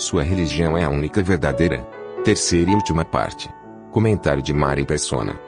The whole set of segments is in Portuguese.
Sua religião é a única verdadeira. Terceira e última parte. Comentário de Mari Persona.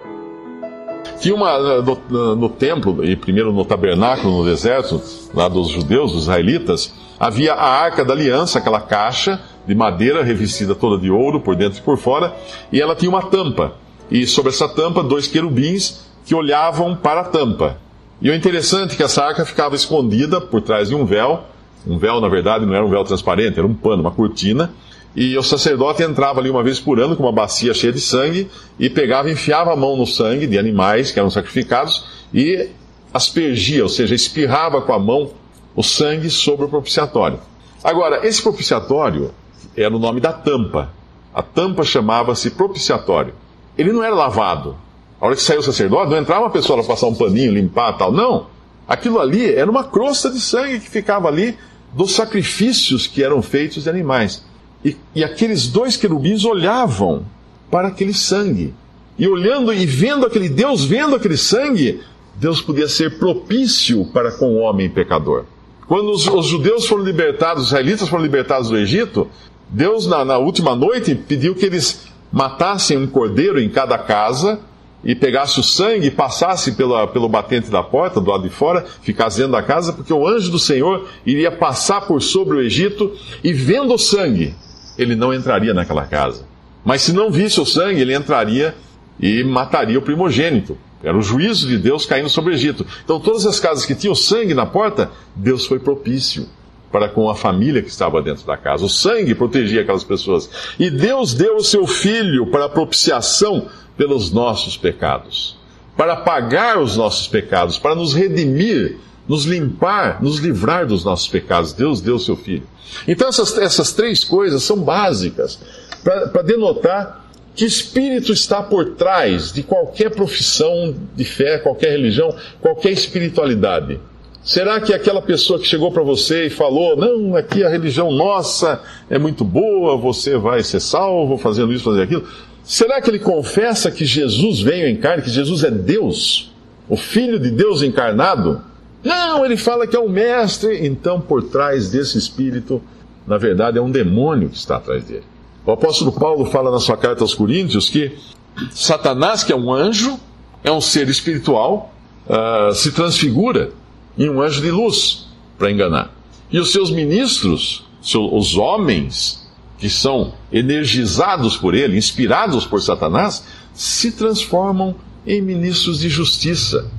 Tinha uma no, no, templo, e primeiro no tabernáculo no deserto, lá dos judeus, dos israelitas, havia a arca da aliança, aquela caixa de madeira revestida toda de ouro por dentro e por fora, e ela tinha uma tampa. E sobre essa tampa, dois querubins que olhavam para a tampa. E o interessante é que essa arca ficava escondida por trás de um véu. Um véu, na verdade, não era um véu transparente, era um pano, uma cortina. E o sacerdote entrava ali uma vez por ano com uma bacia cheia de sangue e pegava, enfiava a mão no sangue de animais que eram sacrificados e aspergia, ou seja, espirrava com a mão o sangue sobre o propiciatório. Agora, esse propiciatório era o nome da tampa. A tampa chamava-se propiciatório. Ele não era lavado. A hora que saiu o sacerdote, não entrava uma pessoa para passar um paninho, limpar tal. Não. Aquilo ali era uma crosta de sangue que ficava ali dos sacrifícios que eram feitos de animais. E, e aqueles dois querubins olhavam para aquele sangue. E olhando e vendo aquele Deus, vendo aquele sangue, Deus podia ser propício para com o homem pecador. Quando os, os judeus foram libertados, os israelitas foram libertados do Egito, Deus, na, na última noite, pediu que eles matassem um cordeiro em cada casa e pegasse o sangue e passasse pela, pelo batente da porta, do lado de fora, ficasse dentro da casa, porque o anjo do Senhor iria passar por sobre o Egito e vendo o sangue, ele não entraria naquela casa. Mas se não visse o sangue, ele entraria e mataria o primogênito. Era o juízo de Deus caindo sobre o Egito. Então, todas as casas que tinham sangue na porta, Deus foi propício para com a família que estava dentro da casa. O sangue protegia aquelas pessoas. E Deus deu o seu filho para propiciação pelos nossos pecados, para pagar os nossos pecados, para nos redimir, nos limpar, nos livrar dos nossos pecados. Deus deu o seu filho. Então, essas, essas três coisas são básicas para denotar que espírito está por trás de qualquer profissão de fé, qualquer religião, qualquer espiritualidade. Será que aquela pessoa que chegou para você e falou: Não, aqui a religião nossa é muito boa, você vai ser salvo fazendo isso, fazendo aquilo? Será que ele confessa que Jesus veio em carne, que Jesus é Deus, o Filho de Deus encarnado? Não, ele fala que é o Mestre. Então, por trás desse espírito, na verdade, é um demônio que está atrás dele. O apóstolo Paulo fala na sua carta aos Coríntios que Satanás, que é um anjo, é um ser espiritual, uh, se transfigura em um anjo de luz para enganar. E os seus ministros, os homens que são energizados por ele, inspirados por Satanás, se transformam em ministros de justiça.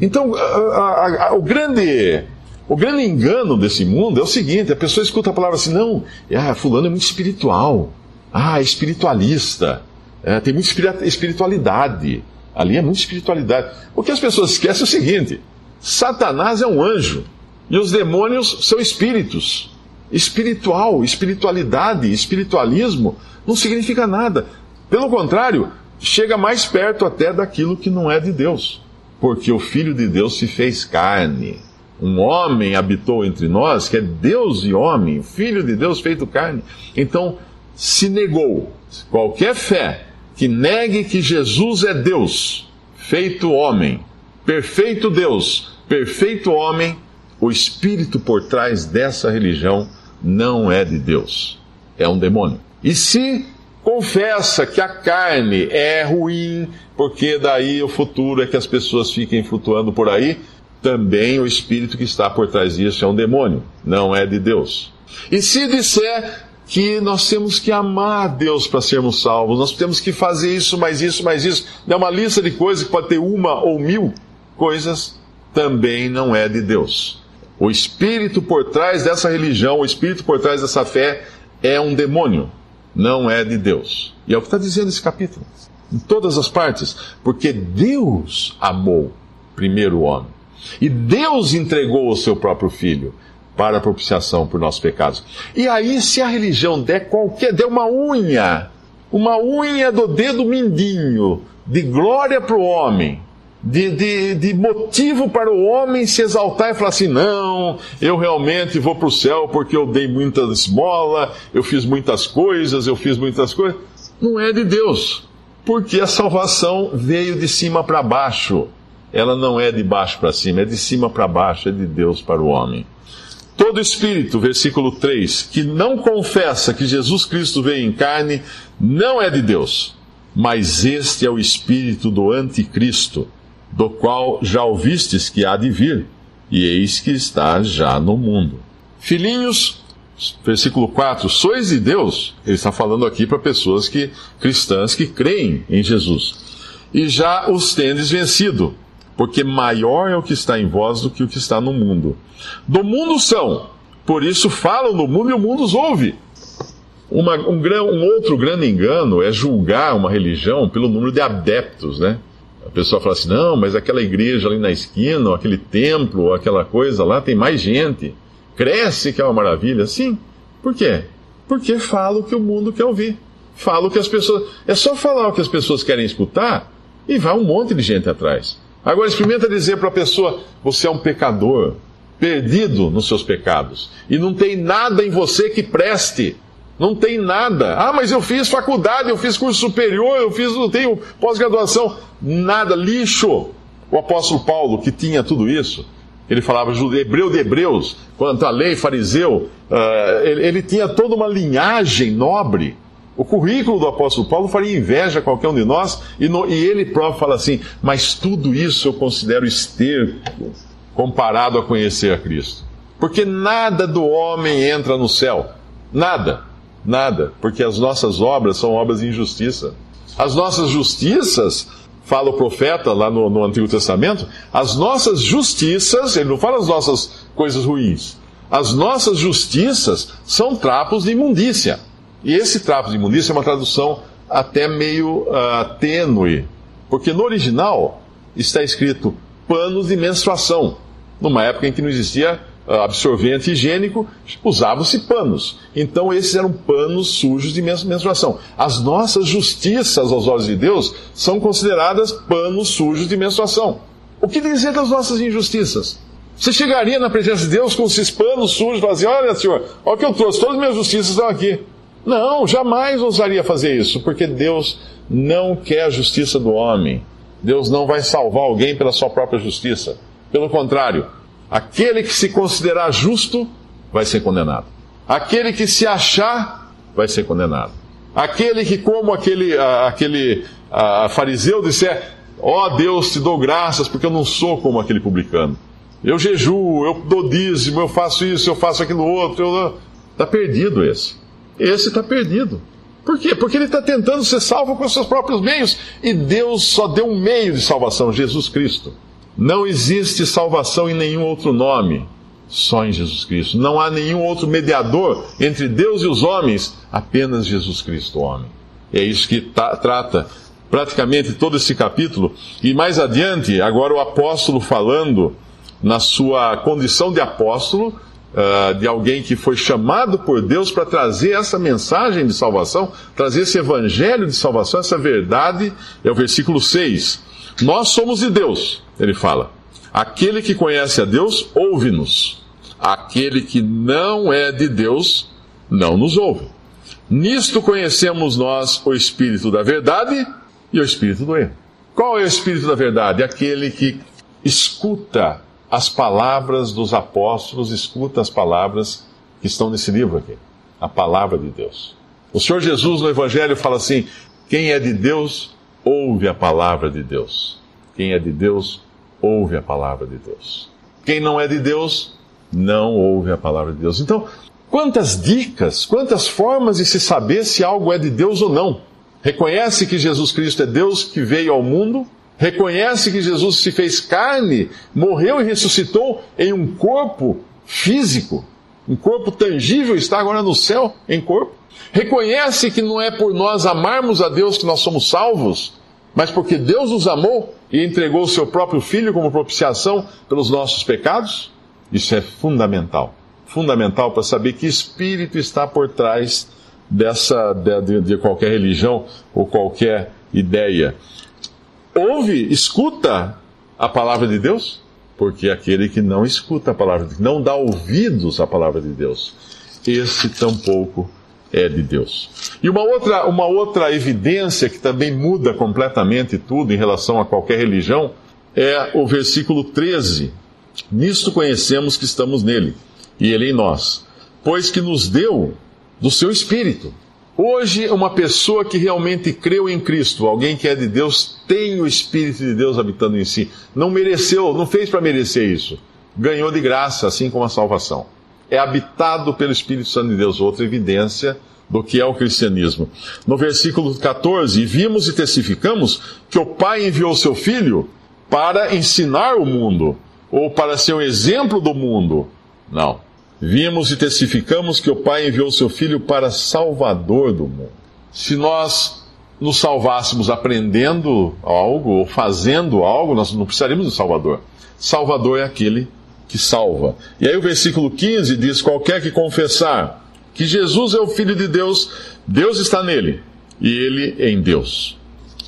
Então, a, a, a, o grande o grande engano desse mundo é o seguinte: a pessoa escuta a palavra assim, não, ah, fulano é muito espiritual, ah, é espiritualista, é, tem muita espiritualidade, ali é muita espiritualidade. O que as pessoas esquecem é o seguinte: Satanás é um anjo e os demônios são espíritos. Espiritual, espiritualidade, espiritualismo não significa nada. Pelo contrário, chega mais perto até daquilo que não é de Deus. Porque o Filho de Deus se fez carne. Um homem habitou entre nós, que é Deus e homem, Filho de Deus feito carne. Então, se negou qualquer fé que negue que Jesus é Deus, feito homem, perfeito Deus, perfeito homem, o espírito por trás dessa religião não é de Deus, é um demônio. E se confessa que a carne é ruim, porque daí o futuro é que as pessoas fiquem flutuando por aí, também o espírito que está por trás disso é um demônio, não é de Deus. E se disser que nós temos que amar a Deus para sermos salvos, nós temos que fazer isso, mais isso, mais isso, é uma lista de coisas que pode ter uma ou mil coisas, também não é de Deus. O espírito por trás dessa religião, o espírito por trás dessa fé é um demônio, não é de Deus. E é o que está dizendo esse capítulo, em todas as partes, porque Deus amou primeiro o homem. E Deus entregou o seu próprio filho para a propiciação por nossos pecados. E aí, se a religião der qualquer, der uma unha, uma unha do dedo mindinho de glória para o homem, de, de, de, motivo para o homem se exaltar e falar assim: não, eu realmente vou para o céu porque eu dei muita esmola, eu fiz muitas coisas, eu fiz muitas coisas. Não é de Deus, porque a salvação veio de cima para baixo. Ela não é de baixo para cima, é de cima para baixo, é de Deus para o homem. Todo espírito, versículo 3, que não confessa que Jesus Cristo veio em carne, não é de Deus, mas este é o espírito do anticristo do qual já ouvistes que há de vir, e eis que está já no mundo. Filhinhos, versículo 4, sois de Deus, ele está falando aqui para pessoas que cristãs que creem em Jesus, e já os tendes vencido, porque maior é o que está em vós do que o que está no mundo. Do mundo são, por isso falam no mundo e o mundo os ouve. Uma, um, um outro grande engano é julgar uma religião pelo número de adeptos, né? A pessoa fala assim: não, mas aquela igreja ali na esquina, ou aquele templo, ou aquela coisa lá, tem mais gente. Cresce que é uma maravilha. Sim. Por quê? Porque fala o que o mundo quer ouvir. Fala o que as pessoas. É só falar o que as pessoas querem escutar e vai um monte de gente atrás. Agora experimenta dizer para a pessoa: você é um pecador, perdido nos seus pecados, e não tem nada em você que preste. Não tem nada. Ah, mas eu fiz faculdade, eu fiz curso superior, eu fiz, eu tenho pós-graduação. Nada, lixo. O apóstolo Paulo, que tinha tudo isso, ele falava hebreu de hebreus, quanto à lei, fariseu, uh, ele, ele, tinha toda uma linhagem nobre. O currículo do apóstolo Paulo faria inveja a qualquer um de nós, e, no, e ele próprio fala assim: Mas tudo isso eu considero esterco comparado a conhecer a Cristo. Porque nada do homem entra no céu. Nada. Nada, porque as nossas obras são obras de injustiça. As nossas justiças, fala o profeta lá no, no Antigo Testamento, as nossas justiças, ele não fala as nossas coisas ruins, as nossas justiças são trapos de imundícia. E esse trapo de imundícia é uma tradução até meio uh, tênue, porque no original está escrito panos de menstruação, numa época em que não existia absorvente higiênico, usavam-se panos. Então, esses eram panos sujos de menstruação. As nossas justiças aos olhos de Deus são consideradas panos sujos de menstruação. O que dizer das nossas injustiças? Você chegaria na presença de Deus com esses panos sujos e falaria assim, olha, Senhor, olha o que eu trouxe, todas as minhas justiças estão aqui. Não, jamais ousaria fazer isso, porque Deus não quer a justiça do homem. Deus não vai salvar alguém pela sua própria justiça. Pelo contrário, Aquele que se considerar justo vai ser condenado. Aquele que se achar vai ser condenado. Aquele que, como aquele, aquele fariseu, disser: Ó oh, Deus, te dou graças porque eu não sou como aquele publicano. Eu jejuo, eu dou dízimo, eu faço isso, eu faço aquilo outro. Está perdido esse. Esse está perdido. Por quê? Porque ele está tentando ser salvo com seus próprios meios. E Deus só deu um meio de salvação: Jesus Cristo. Não existe salvação em nenhum outro nome, só em Jesus Cristo. Não há nenhum outro mediador entre Deus e os homens, apenas Jesus Cristo, o homem. É isso que trata praticamente todo esse capítulo. E mais adiante, agora o apóstolo falando na sua condição de apóstolo, uh, de alguém que foi chamado por Deus para trazer essa mensagem de salvação, trazer esse evangelho de salvação, essa verdade, é o versículo 6. Nós somos de Deus, ele fala. Aquele que conhece a Deus, ouve-nos. Aquele que não é de Deus, não nos ouve. Nisto conhecemos nós o Espírito da verdade e o Espírito do erro. Qual é o Espírito da verdade? Aquele que escuta as palavras dos apóstolos, escuta as palavras que estão nesse livro aqui. A palavra de Deus. O Senhor Jesus no Evangelho fala assim: quem é de Deus, ouve a palavra de Deus. Quem é de Deus, ouve a palavra de Deus. Quem não é de Deus, não ouve a palavra de Deus. Então, quantas dicas, quantas formas de se saber se algo é de Deus ou não? Reconhece que Jesus Cristo é Deus que veio ao mundo, reconhece que Jesus se fez carne, morreu e ressuscitou em um corpo físico, um corpo tangível, está agora no céu em corpo. Reconhece que não é por nós amarmos a Deus que nós somos salvos, mas porque Deus nos amou e entregou o seu próprio filho como propiciação pelos nossos pecados? Isso é fundamental. Fundamental para saber que espírito está por trás dessa de, de qualquer religião ou qualquer ideia. Ouve, escuta a palavra de Deus? Porque aquele que não escuta a palavra, não dá ouvidos à palavra de Deus, esse tampouco é de Deus. E uma outra, uma outra evidência que também muda completamente tudo em relação a qualquer religião é o versículo 13. Nisto conhecemos que estamos nele, e ele em nós, pois que nos deu do seu espírito. Hoje, uma pessoa que realmente creu em Cristo, alguém que é de Deus, tem o Espírito de Deus habitando em si. Não mereceu, não fez para merecer isso. Ganhou de graça, assim como a salvação. É habitado pelo Espírito Santo de Deus, outra evidência do que é o cristianismo. No versículo 14, vimos e testificamos que o Pai enviou seu Filho para ensinar o mundo, ou para ser um exemplo do mundo. Não. Vimos e testificamos que o Pai enviou seu Filho para Salvador do mundo. Se nós nos salvássemos aprendendo algo ou fazendo algo, nós não precisaríamos de Salvador. Salvador é aquele que salva. E aí o versículo 15 diz: Qualquer que confessar que Jesus é o Filho de Deus, Deus está nele e ele em Deus.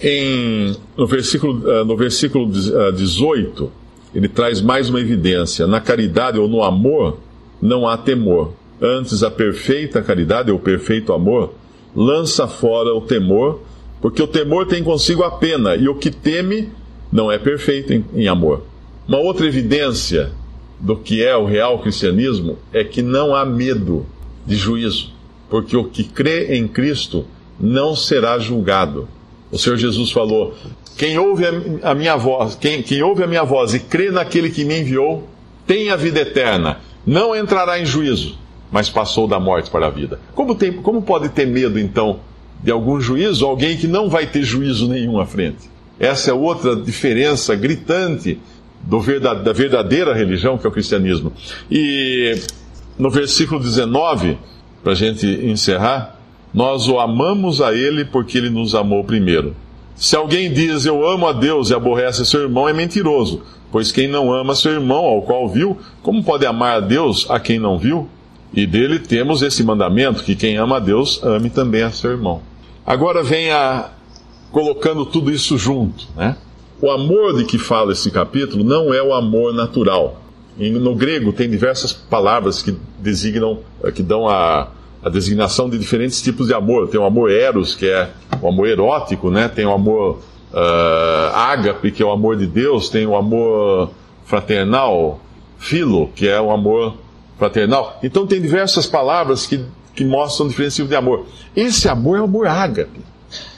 Em, no, versículo, eh, no versículo 18, eh, ele traz mais uma evidência. Na caridade ou no amor, não há temor. Antes, a perfeita caridade ou perfeito amor lança fora o temor, porque o temor tem consigo a pena, e o que teme não é perfeito em, em amor. Uma outra evidência do que é o real cristianismo é que não há medo de juízo, porque o que crê em Cristo não será julgado. O Senhor Jesus falou: quem ouve a minha voz, quem, quem ouve a minha voz e crê naquele que me enviou, tem a vida eterna não entrará em juízo, mas passou da morte para a vida. Como, tem, como pode ter medo, então, de algum juízo, alguém que não vai ter juízo nenhum à frente? Essa é outra diferença gritante do verdade, da verdadeira religião, que é o cristianismo. E no versículo 19, para a gente encerrar, nós o amamos a Ele porque Ele nos amou primeiro. Se alguém diz eu amo a Deus e aborrece seu irmão, é mentiroso. Pois quem não ama seu irmão, ao qual viu, como pode amar a Deus a quem não viu? E dele temos esse mandamento: que quem ama a Deus, ame também a seu irmão. Agora vem a colocando tudo isso junto, né? O amor de que fala esse capítulo não é o amor natural. No grego tem diversas palavras que designam, que dão a, a designação de diferentes tipos de amor. Tem o amor eros, que é o amor erótico, né? Tem o amor uh, ágape, que é o amor de Deus, tem o amor fraternal, filo, que é o amor fraternal. Então tem diversas palavras que, que mostram diferentes tipos de amor. Esse amor é o amor ágape.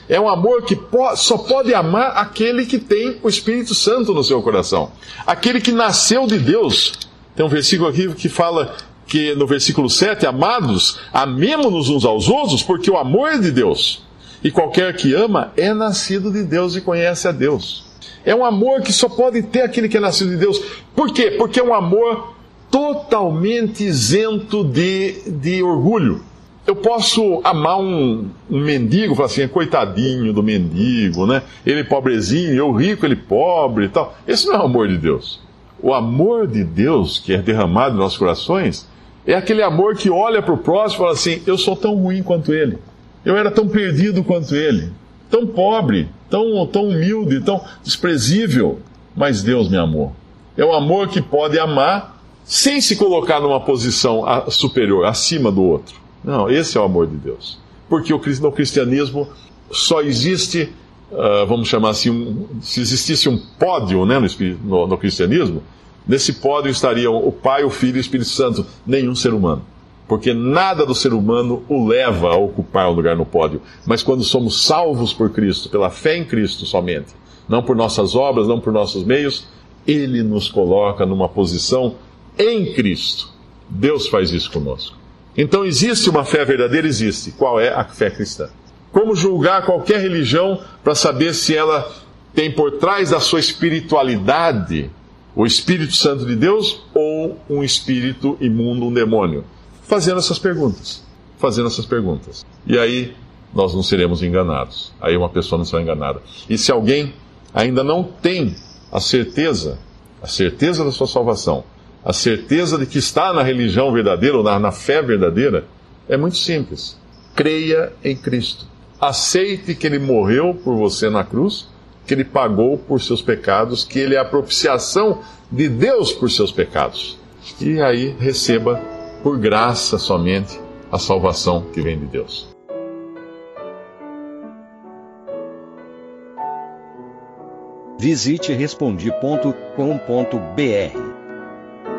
É um amor que só pode amar aquele que tem o Espírito Santo no seu coração. Aquele que nasceu de Deus. Tem um versículo aqui que fala que no versículo 7, amados, amemos-nos uns aos outros, porque o amor é de Deus. E qualquer que ama é nascido de Deus e conhece a Deus. É um amor que só pode ter aquele que é nascido de Deus. Por quê? Porque é um amor totalmente isento de, de orgulho. Eu posso amar um, um mendigo, falar assim, coitadinho do mendigo, né? Ele pobrezinho, eu rico, ele pobre e tal. Esse não é o amor de Deus. O amor de Deus que é derramado nos nossos corações é aquele amor que olha para o próximo e fala assim: eu sou tão ruim quanto ele. Eu era tão perdido quanto ele, tão pobre, tão, tão humilde, tão desprezível, mas Deus me amou. É o amor que pode amar sem se colocar numa posição superior, acima do outro. Não, esse é o amor de Deus. Porque no cristianismo só existe, uh, vamos chamar assim, um, se existisse um pódio né, no, no, no cristianismo, nesse pódio estariam o Pai, o Filho e o Espírito Santo, nenhum ser humano porque nada do ser humano o leva a ocupar um lugar no pódio. Mas quando somos salvos por Cristo, pela fé em Cristo somente, não por nossas obras, não por nossos meios, Ele nos coloca numa posição em Cristo. Deus faz isso conosco. Então existe uma fé verdadeira? Existe. Qual é a fé cristã? Como julgar qualquer religião para saber se ela tem por trás da sua espiritualidade o Espírito Santo de Deus ou um espírito imundo, um demônio? fazendo essas perguntas. Fazendo essas perguntas. E aí nós não seremos enganados. Aí uma pessoa não será enganada. E se alguém ainda não tem a certeza, a certeza da sua salvação, a certeza de que está na religião verdadeira ou na, na fé verdadeira, é muito simples. Creia em Cristo. Aceite que Ele morreu por você na cruz, que Ele pagou por seus pecados, que Ele é a propiciação de Deus por seus pecados. E aí receba, por graça somente, a salvação que vem de Deus. Visite respondi.com.br.